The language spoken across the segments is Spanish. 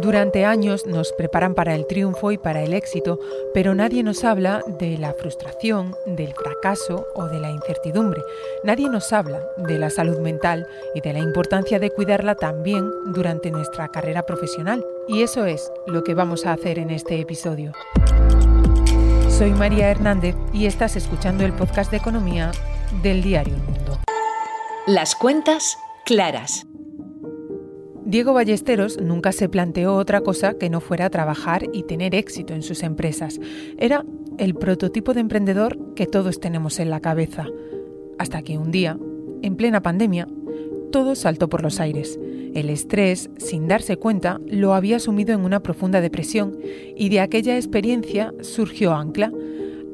Durante años nos preparan para el triunfo y para el éxito, pero nadie nos habla de la frustración, del fracaso o de la incertidumbre. Nadie nos habla de la salud mental y de la importancia de cuidarla también durante nuestra carrera profesional. Y eso es lo que vamos a hacer en este episodio. Soy María Hernández y estás escuchando el podcast de economía del diario El Mundo. Las cuentas claras. Diego Ballesteros nunca se planteó otra cosa que no fuera trabajar y tener éxito en sus empresas. Era el prototipo de emprendedor que todos tenemos en la cabeza. Hasta que un día, en plena pandemia, todo saltó por los aires. El estrés, sin darse cuenta, lo había sumido en una profunda depresión y de aquella experiencia surgió Ancla,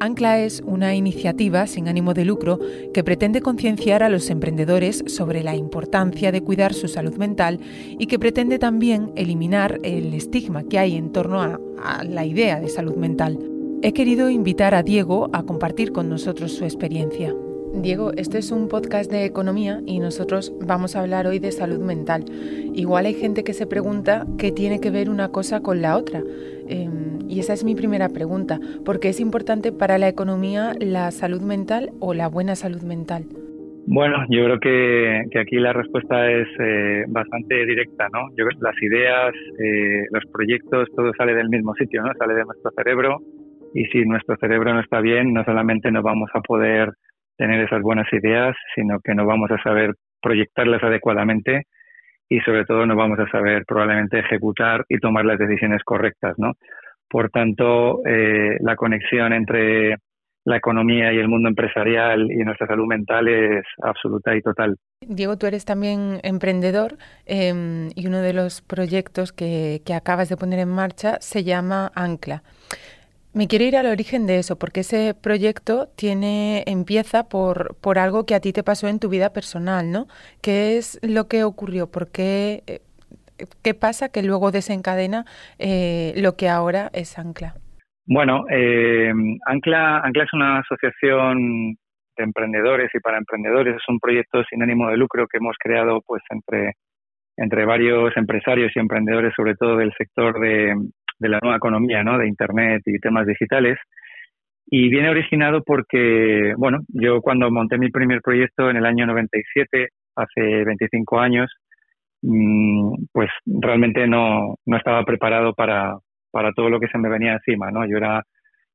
Ancla es una iniciativa sin ánimo de lucro que pretende concienciar a los emprendedores sobre la importancia de cuidar su salud mental y que pretende también eliminar el estigma que hay en torno a, la idea de salud mental. He querido invitar a Diego a compartir con nosotros su experiencia. Diego, este es un podcast de economía y nosotros vamos a hablar hoy de salud mental. Igual hay gente que se pregunta qué tiene que ver una cosa con la otra. Em, y esa es mi primera pregunta. ¿Por qué es importante para la economía la salud mental o la buena salud mental? Bueno, yo creo que, aquí la respuesta es eh, bastante directa, ¿no? Yo las ideas, eh, los proyectos, todo sale del mismo sitio, ¿no? Sale de nuestro cerebro y si nuestro cerebro no está bien, no solamente no vamos a poder tener esas buenas ideas, sino que no vamos a saber proyectarlas adecuadamente y sobre todo no vamos a saber probablemente ejecutar y tomar las decisiones correctas, ¿no? Por tanto, eh, la conexión entre la economía y el mundo empresarial y nuestra salud mental es absoluta y total. Diego, tú eres también emprendedor em, y uno de los proyectos que, que acabas de poner en marcha se llama Ancla. Me quiero ir al origen de eso, porque ese proyecto tiene, empieza por, por algo que a ti te pasó en tu vida personal, ¿no? ¿Qué es lo que ocurrió? ¿Por qué, eh, qué pasa que luego desencadena eh, lo que ahora es Ancla? Bueno, eh, Ancla, Ancla es una asociación de emprendedores y para emprendedores. Es un proyecto sin ánimo de lucro que hemos creado pues entre, entre varios empresarios y emprendedores, sobre todo del sector de, de la nueva economía, ¿no? De Internet y temas digitales. Y viene originado porque, bueno, yo cuando monté mi primer proyecto en el año 97, hace 25 años, mm, pues realmente no, no estaba preparado para, para todo lo que se me venía encima, ¿no? Yo era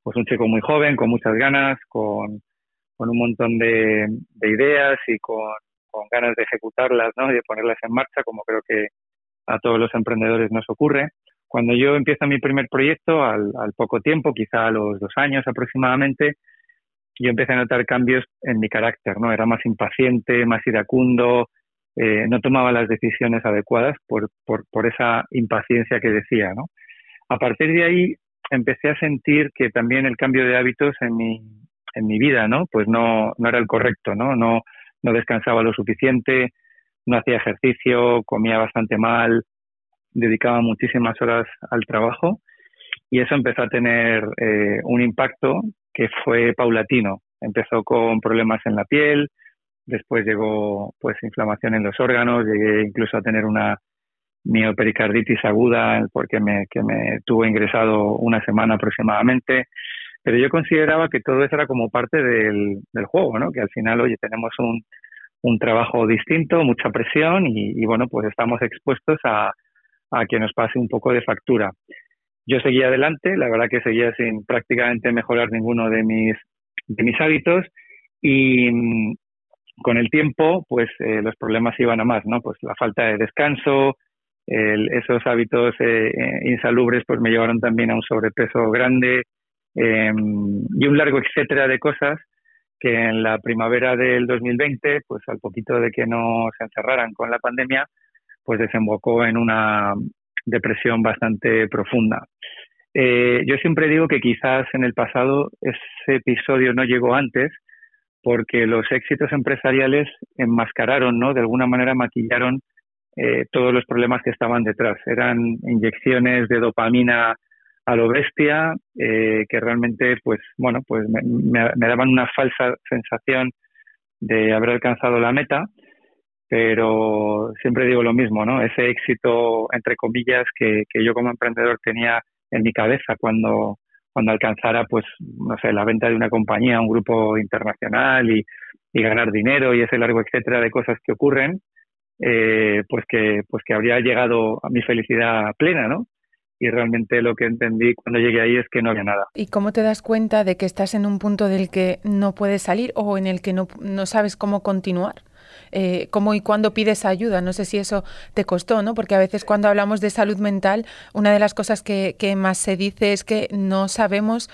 pues un chico muy joven, con muchas ganas, con, con un montón de, de ideas y con, con, ganas de ejecutarlas, ¿no? Y de ponerlas en marcha, como creo que a todos los emprendedores nos ocurre. Cuando yo empiezo mi primer proyecto, al, poco tiempo, quizá a los dos años aproximadamente, yo empecé a notar cambios en mi carácter, ¿no? Era más impaciente, más iracundo, eh, no tomaba las decisiones adecuadas por, por, por, esa impaciencia que decía, ¿no? A partir de ahí empecé a sentir que también el cambio de hábitos en mi, en mi vida, ¿no? Pues no, no era el correcto, ¿no? No, no descansaba lo suficiente, no hacía ejercicio, comía bastante mal, dedicaba muchísimas horas al trabajo y eso empezó a tener eh, un impacto que fue paulatino. Empezó con problemas en la piel, después llegó pues inflamación en los órganos, llegué incluso a tener una miopericarditis aguda porque me, que me tuvo ingresado una semana aproximadamente. Pero yo consideraba que todo eso era como parte del, juego, ¿no? Que al final, oye, tenemos un, un trabajo distinto, mucha presión y, y bueno, pues estamos expuestos a, a que nos pase un poco de factura. Yo seguía adelante, la verdad que seguía sin prácticamente mejorar ninguno de mis, de mis hábitos y mm, con el tiempo, pues eh, los problemas iban a más, ¿no? Pues la falta de descanso, esos hábitos eh, eh, insalubres, pues me llevaron también a un sobrepeso grande em, y un largo etcétera de cosas que en la primavera del 2020, pues al poquito de que no se encerraran con la pandemia, pues desembocó en una depresión bastante profunda. Eh, yo siempre digo que quizás en el pasado ese episodio no llegó antes porque los éxitos empresariales enmascararon, ¿no? De alguna manera maquillaron eh, todos los problemas que estaban detrás. Eran inyecciones de dopamina a lo bestia eh, que realmente, pues, bueno, pues me, daban una falsa sensación de haber alcanzado la meta pero siempre digo lo mismo, ¿no? Ese éxito, entre comillas, que, yo como emprendedor tenía en mi cabeza cuando, cuando alcanzara, pues, no sé, la venta de una compañía, un grupo internacional y, y ganar dinero y ese largo etcétera de cosas que ocurren, eh, pues que pues que habría llegado a mi felicidad plena, ¿no? Y realmente lo que entendí cuando llegué ahí es que no había nada. ¿Y cómo te das cuenta de que estás en un punto del que no puedes salir o en el que no, no sabes cómo continuar? Eh, cómo y cuándo pides ayuda. No sé si eso te costó, ¿no? Porque a veces cuando hablamos de salud mental, una de las cosas que, que más se dice es que no sabemos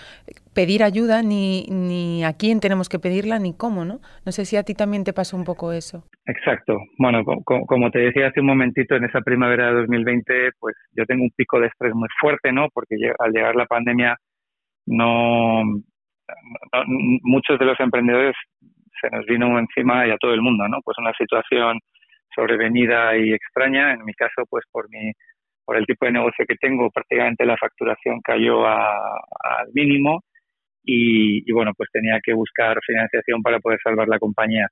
pedir ayuda ni, ni a quién tenemos que pedirla ni cómo, ¿no? No sé si a ti también te pasó un poco eso. Exacto. Bueno, como te decía hace un momentito, en esa primavera de 2020, pues yo tengo un pico de estrés muy fuerte, ¿no? Porque al llegar la pandemia, no, no muchos de los emprendedores se nos vino encima y a todo el mundo, ¿no? Pues una situación sobrevenida y extraña. En mi caso, pues por mi por el tipo de negocio que tengo, prácticamente la facturación cayó al mínimo y, bueno, pues tenía que buscar financiación para poder salvar la compañía.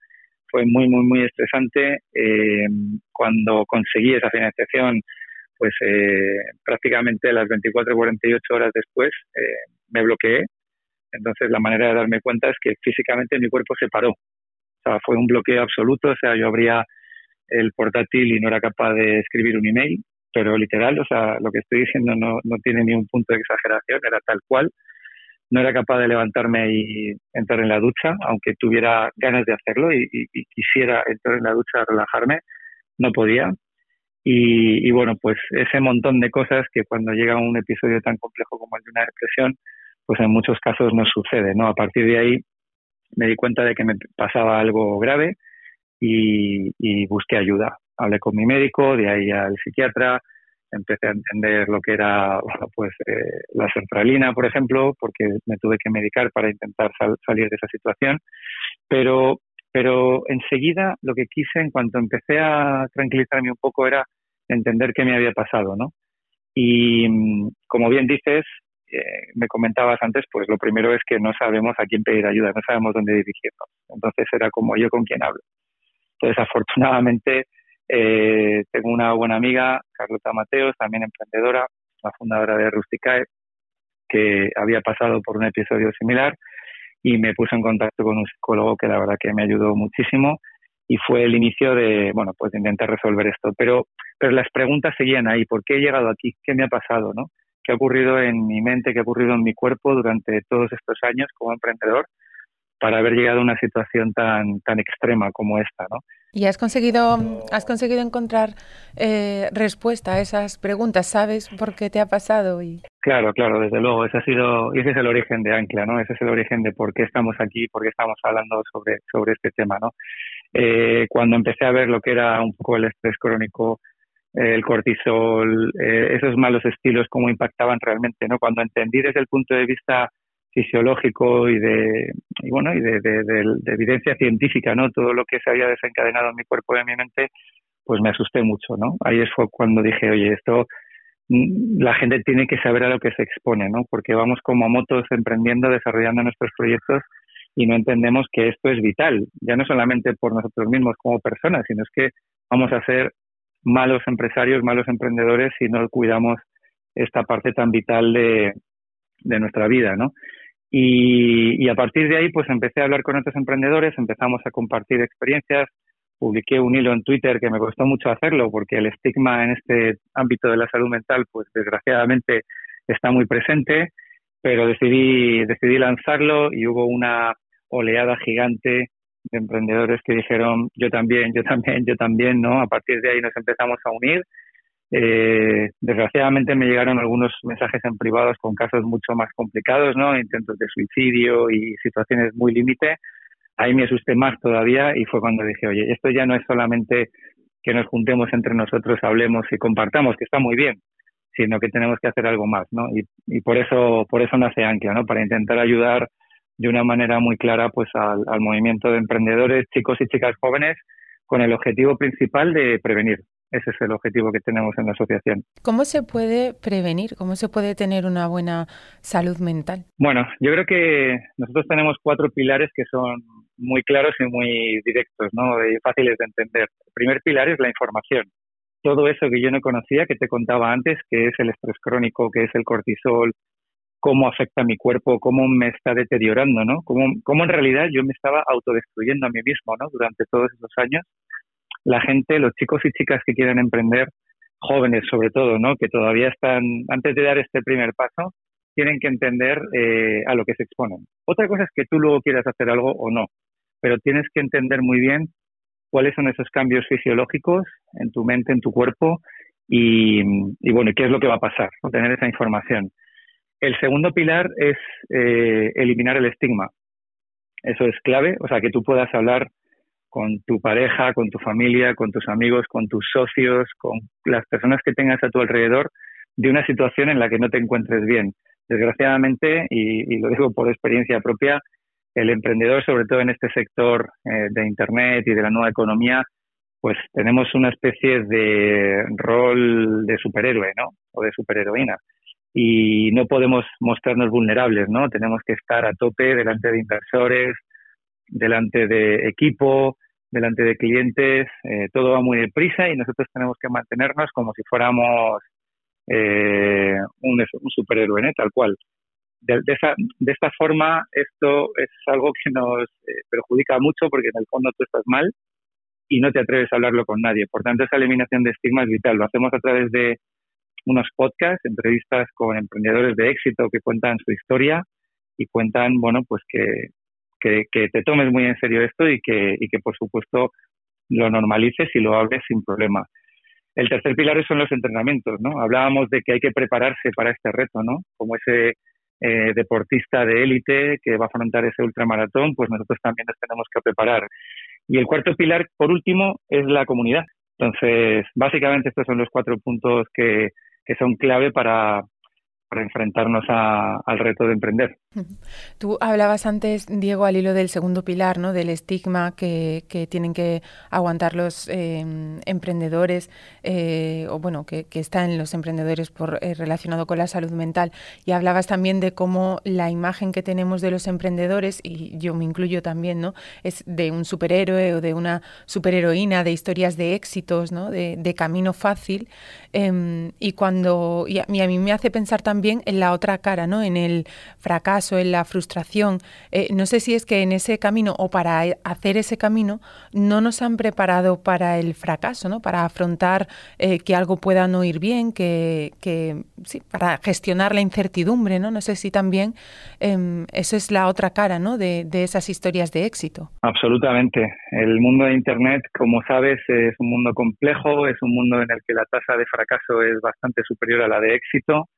Fue muy, muy, muy estresante. Eh, cuando conseguí esa financiación, pues eh, prácticamente las 24 48 horas después eh, me bloqueé entonces la manera de darme cuenta es que físicamente mi cuerpo se paró. O sea, fue un bloqueo absoluto. O sea, yo abría el portátil y no era capaz de escribir un email, pero literal, o sea, lo que estoy diciendo no, no tiene ni un punto de exageración, era tal cual. No era capaz de levantarme y entrar en la ducha, aunque tuviera ganas de hacerlo y, quisiera entrar en la ducha a relajarme, no podía. Y, y, bueno, pues ese montón de cosas que cuando llega un episodio tan complejo como el de una depresión, pues en muchos casos no sucede, ¿no? A partir de ahí me di cuenta de que me pasaba algo grave y, busqué ayuda. Hablé con mi médico, de ahí al psiquiatra, empecé a entender lo que era pues eh, la centralina, por ejemplo, porque me tuve que medicar para intentar salir de esa situación. Pero, pero enseguida lo que quise, en cuanto empecé a tranquilizarme un poco, era entender qué me había pasado, ¿no? Y mm, como bien dices, me comentabas antes, pues lo primero es que no sabemos a quién pedir ayuda, no sabemos dónde dirigirnos. Entonces era como yo con quien hablo. Entonces, afortunadamente, eh, tengo una buena amiga, Carlota Mateos, también emprendedora, la fundadora de Rusticae, que había pasado por un episodio similar y me puso en contacto con un psicólogo que la verdad que me ayudó muchísimo y fue el inicio de, bueno, pues intentar resolver esto. Pero, pero las preguntas seguían ahí. ¿Por qué he llegado aquí? ¿Qué me ha pasado? ¿no? Qué ha ocurrido en mi mente, qué ha ocurrido en mi cuerpo durante todos estos años como emprendedor para haber llegado a una situación tan, tan extrema como esta, ¿no? ¿Y has conseguido, has conseguido encontrar eh, respuesta a esas preguntas? ¿Sabes por qué te ha pasado? Y... Claro, claro, desde luego. Ese, ha sido, ese es el origen de Ancla, ¿no? Ese es el origen de por qué estamos aquí, por qué estamos hablando sobre, sobre este tema, ¿no? Eh, cuando empecé a ver lo que era un poco el estrés crónico el cortisol, eh, esos malos estilos, cómo impactaban realmente, ¿no? Cuando entendí desde el punto de vista fisiológico y de y bueno y de, evidencia científica no todo lo que se había desencadenado en mi cuerpo y en mi mente pues me asusté mucho no ahí fue cuando dije oye esto mm, la gente tiene que saber a lo que se expone no porque vamos como motos emprendiendo desarrollando nuestros proyectos y no entendemos que esto es vital ya no solamente por nosotros mismos como personas sino es que vamos a ser malos empresarios, malos emprendedores si no cuidamos esta parte tan vital de, nuestra vida, ¿no? Y, y, a partir de ahí, pues empecé a hablar con otros emprendedores, empezamos a compartir experiencias, publiqué un hilo en Twitter que me costó mucho hacerlo porque el estigma en este ámbito de la salud mental, pues desgraciadamente está muy presente, pero decidí, decidí lanzarlo y hubo una oleada gigante de emprendedores que dijeron yo también, yo también, yo también, ¿no? A partir de ahí nos empezamos a unir. Eh, desgraciadamente me llegaron algunos mensajes en privados con casos mucho más complicados, ¿no? Intentos de suicidio y situaciones muy límite. Ahí me asusté más todavía y fue cuando dije, oye, esto ya no es solamente que nos juntemos entre nosotros, hablemos y compartamos, que está muy bien, sino que tenemos que hacer algo más, ¿no? Y, y por eso, por eso nace Ancla, ¿no? Para intentar ayudar de una manera muy clara pues al, movimiento de emprendedores, chicos y chicas jóvenes, con el objetivo principal de prevenir. Ese es el objetivo que tenemos en la asociación. ¿Cómo se puede prevenir? ¿Cómo se puede tener una buena salud mental? Bueno, yo creo que nosotros tenemos cuatro pilares que son muy claros y muy directos, ¿no? Y fáciles de entender. El primer pilar es la información. Todo eso que yo no conocía, que te contaba antes, que es el estrés crónico, que es el cortisol, cómo afecta a mi cuerpo, cómo me está deteriorando, ¿no? Cómo, cómo en realidad yo me estaba autodestruyendo a mí mismo, ¿no? Durante todos esos años. La gente, los chicos y chicas que quieren emprender, jóvenes sobre todo, ¿no? Que todavía están, antes de dar este primer paso, tienen que entender eh, a lo que se exponen. Otra cosa es que tú luego quieras hacer algo o no, pero tienes que entender muy bien cuáles son esos cambios fisiológicos en tu mente, en tu cuerpo y, y bueno, qué es lo que va a pasar, tener esa información. El segundo pilar es eh, eliminar el estigma. Eso es clave, o sea, que tú puedas hablar con tu pareja, con tu familia, con tus amigos, con tus socios, con las personas que tengas a tu alrededor de una situación en la que no te encuentres bien. Desgraciadamente, y, lo digo por experiencia propia, el emprendedor, sobre todo en este sector eh, de Internet y de la nueva economía, pues tenemos una especie de rol de superhéroe, ¿no? O de superheroína y no podemos mostrarnos vulnerables, ¿no? Tenemos que estar a tope delante de inversores, delante de equipo, delante de clientes, eh, todo va muy deprisa y nosotros tenemos que mantenernos como si fuéramos eh, un, un, superhéroe, ¿eh? tal cual. De, esa, de esta forma, esto es algo que nos eh, perjudica mucho porque en el fondo tú estás mal y no te atreves a hablarlo con nadie. Por tanto, esa eliminación de estigma es vital. Lo hacemos a través de unos podcasts, entrevistas con emprendedores de éxito que cuentan su historia y cuentan, bueno, pues que, que, te tomes muy en serio esto y que, y que, por supuesto, lo normalices y lo hables sin problema. El tercer pilar son los entrenamientos, ¿no? Hablábamos de que hay que prepararse para este reto, ¿no? Como ese eh, deportista de élite que va a afrontar ese ultramaratón, pues nosotros también nos tenemos que preparar. Y el cuarto pilar, por último, es la comunidad. Entonces, básicamente estos son los cuatro puntos que, que son clave para, para enfrentarnos al reto de emprender. Tú hablabas antes, Diego, al hilo del segundo pilar, ¿no? del estigma que, tienen que aguantar los em, emprendedores, eh, o bueno, que, que, está en los emprendedores por, eh, relacionado con la salud mental. Y hablabas también de cómo la imagen que tenemos de los emprendedores, y yo me incluyo también, ¿no? es de un superhéroe o de una superheroína, de historias de éxitos, ¿no? de, camino fácil. Em, y cuando y a, y a mí me hace pensar también en la otra cara, ¿no? en el fracaso en la frustración. Eh, no sé si es que en ese camino o para hacer ese camino no nos han preparado para el fracaso, ¿no? Para afrontar eh, que algo pueda no ir bien, que, sí, para gestionar la incertidumbre, ¿no? No sé si también eh, eso es la otra cara, ¿no? De, de esas historias de éxito. Absolutamente. El mundo de Internet, como sabes, es un mundo complejo, es un mundo en el que la tasa de fracaso es bastante superior a la de éxito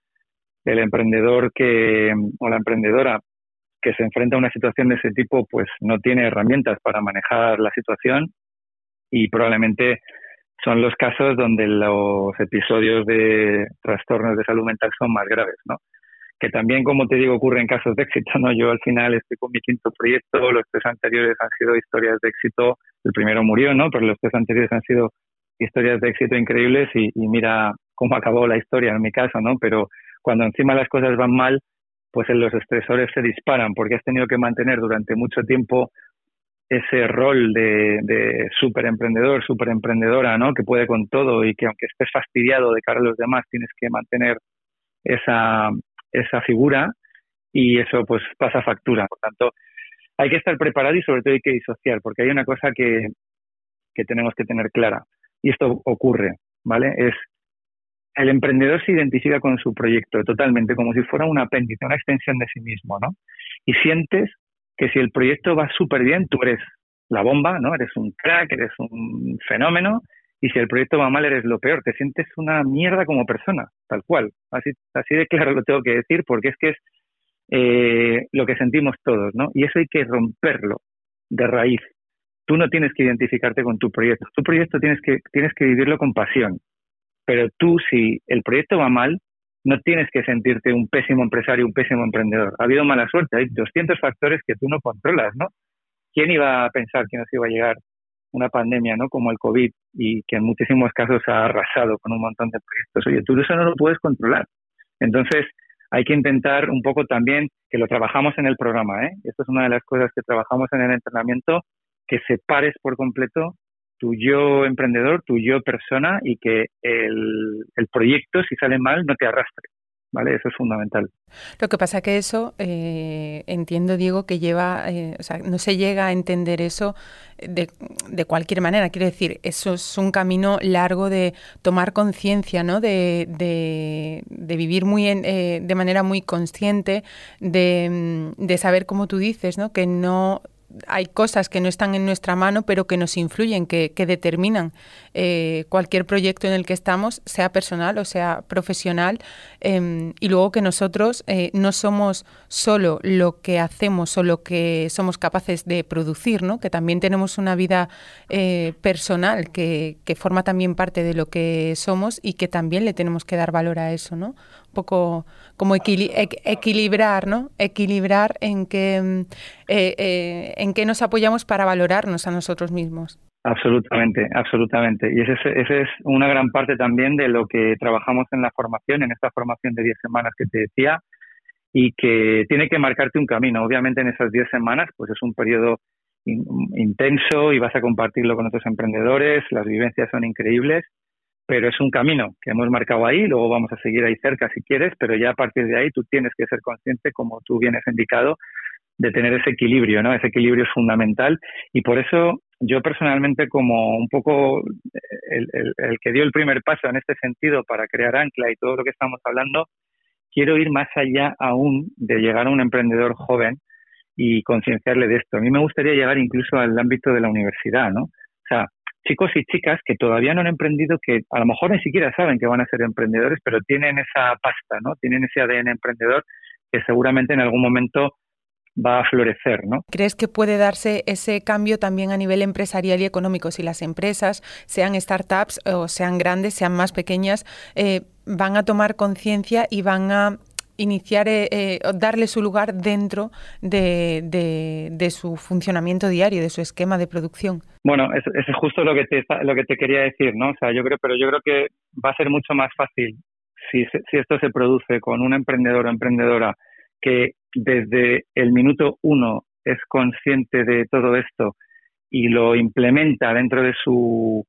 el emprendedor que o la emprendedora que se enfrenta a una situación de ese tipo pues no tiene herramientas para manejar la situación y probablemente son los casos donde los episodios de trastornos de salud mental son más graves, ¿no? Que también, como te digo, ocurre en casos de éxito, ¿no? Yo al final estoy con mi quinto proyecto, los tres anteriores han sido historias de éxito, el primero murió, ¿no? Pero los tres anteriores han sido historias de éxito increíbles y, y mira cómo acabó la historia en mi caso, ¿no? Pero cuando encima las cosas van mal, pues los estresores se disparan porque has tenido que mantener durante mucho tiempo ese rol de, de super emprendedor, super emprendedora, ¿no? Que puede con todo y que aunque estés fastidiado de cara a los demás, tienes que mantener esa, esa figura y eso pues pasa factura. Por tanto, hay que estar preparado y sobre todo hay que disociar porque hay una cosa que, que tenemos que tener clara y esto ocurre, ¿vale? Es el emprendedor se identifica con su proyecto totalmente, como si fuera un apéndice, una extensión de sí mismo, ¿no? Y sientes que si el proyecto va súper bien, tú eres la bomba, ¿no? Eres un crack, eres un fenómeno, y si el proyecto va mal, eres lo peor. Te sientes una mierda como persona, tal cual. Así, así de claro lo tengo que decir, porque es que es eh, lo que sentimos todos, ¿no? Y eso hay que romperlo de raíz. Tú no tienes que identificarte con tu proyecto. Tu proyecto tienes que, tienes que vivirlo con pasión. Pero tú, si el proyecto va mal, no tienes que sentirte un pésimo empresario, un pésimo emprendedor. Ha habido mala suerte, hay 200 factores que tú no controlas, ¿no? ¿Quién iba a pensar que nos iba a llegar una pandemia, ¿no? Como el COVID y que en muchísimos casos ha arrasado con un montón de proyectos. Oye, tú eso no lo puedes controlar. Entonces, hay que intentar un poco también, que lo trabajamos en el programa, ¿eh? esto es una de las cosas que trabajamos en el entrenamiento, que separes por completo tu yo emprendedor, tu yo persona y que el, el proyecto, si sale mal, no te arrastre. ¿vale? Eso es fundamental. Lo que pasa que eso, eh, entiendo, Diego, que lleva, eh, o sea, no se llega a entender eso de, de, cualquier manera. Quiero decir, eso es un camino largo de tomar conciencia, ¿no? De, de, de, vivir muy en, eh, de manera muy consciente, de, de saber, como tú dices, ¿no? Que no hay cosas que no están en nuestra mano, pero que nos influyen, que, determinan eh, cualquier proyecto en el que estamos, sea personal o sea profesional, em, y luego que nosotros eh, no somos solo lo que hacemos o lo que somos capaces de producir, ¿no? que también tenemos una vida eh, personal que, que, forma también parte de lo que somos y que también le tenemos que dar valor a eso, ¿no? Poco como equilibrar, ¿no? Equilibrar en que, mm, eh, eh, en que nos apoyamos para valorarnos a nosotros mismos. Absolutamente, absolutamente. Y esa es, es una gran parte también de lo que trabajamos en la formación, en esta formación de 10 semanas que te decía, y que tiene que marcarte un camino. Obviamente en esas 10 semanas, pues es un periodo intenso y vas a compartirlo con otros emprendedores, las vivencias son increíbles, pero es un camino que hemos marcado ahí, luego vamos a seguir ahí cerca si quieres, pero ya a partir de ahí tú tienes que ser consciente, como tú bien has indicado, de tener ese equilibrio, ¿no? Ese equilibrio es fundamental y por eso yo personalmente como un poco el, el, que dio el primer paso en este sentido para crear Ancla y todo lo que estamos hablando, quiero ir más allá aún de llegar a un emprendedor joven y concienciarle de esto. A mí me gustaría llegar incluso al ámbito de la universidad, ¿no? O sea, chicos y chicas que todavía no han emprendido, que a lo mejor ni siquiera saben que van a ser emprendedores, pero tienen esa pasta, ¿no? Tienen ese ADN emprendedor que seguramente en algún momento va a florecer, ¿no? ¿Crees que puede darse ese cambio también a nivel empresarial y económico si las empresas, sean startups o sean grandes, sean más pequeñas, eh, van a tomar conciencia y van a iniciar, eh, eh, darle su lugar dentro de, su funcionamiento diario, de su esquema de producción. Bueno, eso, es justo lo que te lo que te quería decir, ¿no? O sea, yo creo, pero yo creo que va a ser mucho más fácil si, si esto se produce con un emprendedor o emprendedora que desde el minuto uno es consciente de todo esto y lo implementa dentro de su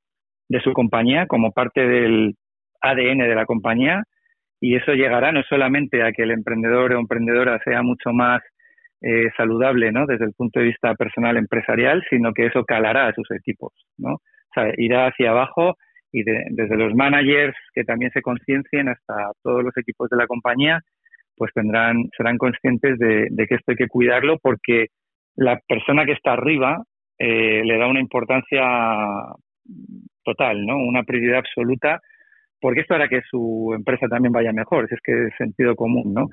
de su compañía como parte del ADN de la compañía, y eso llegará no solamente a que el emprendedor o emprendedora sea mucho más eh, saludable ¿no? desde el punto de vista personal empresarial, sino que eso calará a sus equipos. ¿no? O sea, irá hacia abajo y desde los managers que también se conciencien hasta todos los equipos de la compañía, pues tendrán, serán conscientes de, que esto hay que cuidarlo porque la persona que está arriba eh, le da una importancia total, ¿no? Una prioridad absoluta porque esto hará que su empresa también vaya mejor, es que es sentido común, ¿no?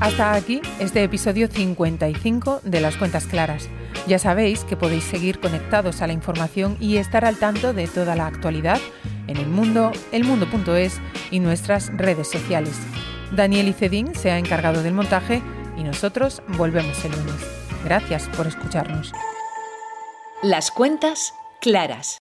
Hasta aquí este episodio 55 de Las Cuentas Claras. Ya sabéis que podéis seguir conectados a la información y estar al tanto de toda la actualidad en el mundo, elmundo.es y nuestras redes sociales. Daniel Icedín se ha encargado del montaje y nosotros volvemos el lunes. Gracias por escucharnos. Las cuentas claras.